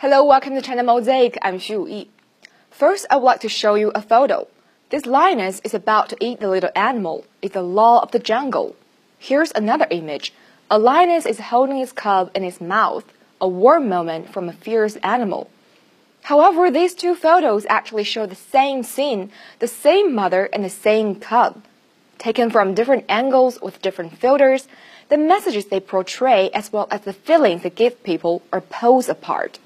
Hello, welcome to China Mosaic. I'm Xu Yi. First, I would like to show you a photo. This lioness is about to eat the little animal. It's the law of the jungle. Here's another image. A lioness is holding its cub in its mouth, a warm moment from a fierce animal. However, these two photos actually show the same scene, the same mother and the same cub. Taken from different angles with different filters, the messages they portray as well as the feelings they give people are poles apart.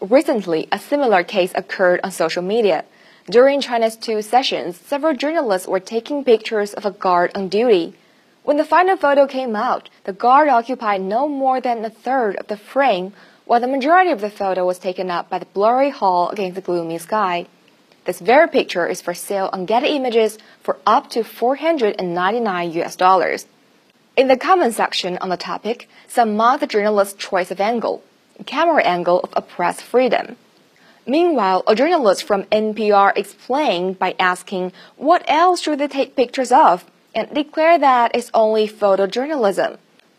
Recently, a similar case occurred on social media. During China's two sessions, several journalists were taking pictures of a guard on duty. When the final photo came out, the guard occupied no more than a third of the frame, while the majority of the photo was taken up by the blurry hall against the gloomy sky. This very picture is for sale on Getty Images for up to 499 US dollars. In the comment section on the topic, some mocked the journalist's choice of angle camera angle of a press freedom. Meanwhile, a journalist from NPR explained by asking what else should they take pictures of and declared that it's only photojournalism.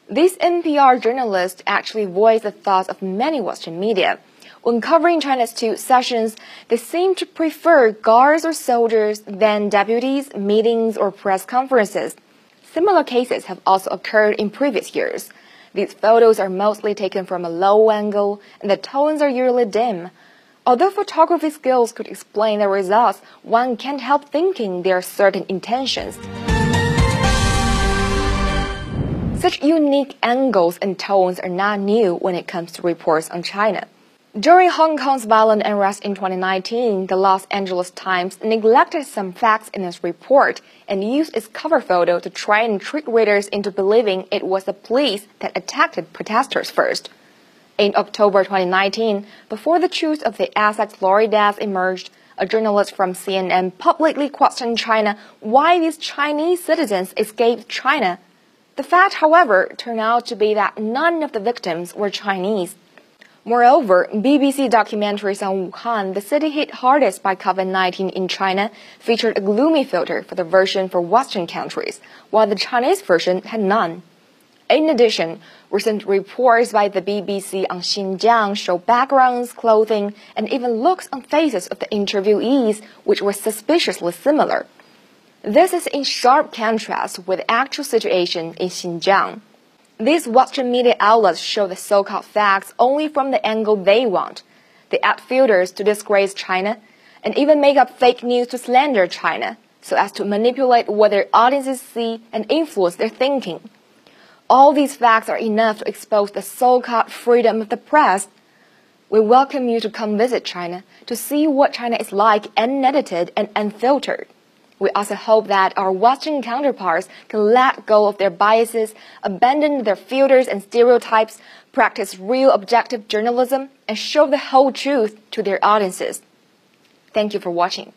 This NPR journalist actually voiced the thoughts of many Western media. When covering China's two sessions, they seem to prefer guards or soldiers than deputies, meetings, or press conferences. Similar cases have also occurred in previous years. These photos are mostly taken from a low angle, and the tones are usually dim. Although photography skills could explain the results, one can't help thinking there are certain intentions. Such unique angles and tones are not new when it comes to reports on China. During Hong Kong's violent unrest in 2019, the Los Angeles Times neglected some facts in its report and used its cover photo to try and trick readers into believing it was the police that attacked protesters first. In October 2019, before the truth of the Essex lorry deaths emerged, a journalist from CNN publicly questioned China why these Chinese citizens escaped China. The fact, however, turned out to be that none of the victims were Chinese. Moreover, BBC documentaries on Wuhan, the city hit hardest by COVID-19 in China, featured a gloomy filter for the version for Western countries, while the Chinese version had none. In addition, recent reports by the BBC on Xinjiang show backgrounds, clothing, and even looks on faces of the interviewees which were suspiciously similar. This is in sharp contrast with the actual situation in Xinjiang. These Western media outlets show the so-called facts only from the angle they want. They add filters to disgrace China and even make up fake news to slander China so as to manipulate what their audiences see and influence their thinking. All these facts are enough to expose the so-called freedom of the press. We welcome you to come visit China to see what China is like unedited and unfiltered. We also hope that our Western counterparts can let go of their biases, abandon their filters and stereotypes, practice real objective journalism, and show the whole truth to their audiences. Thank you for watching.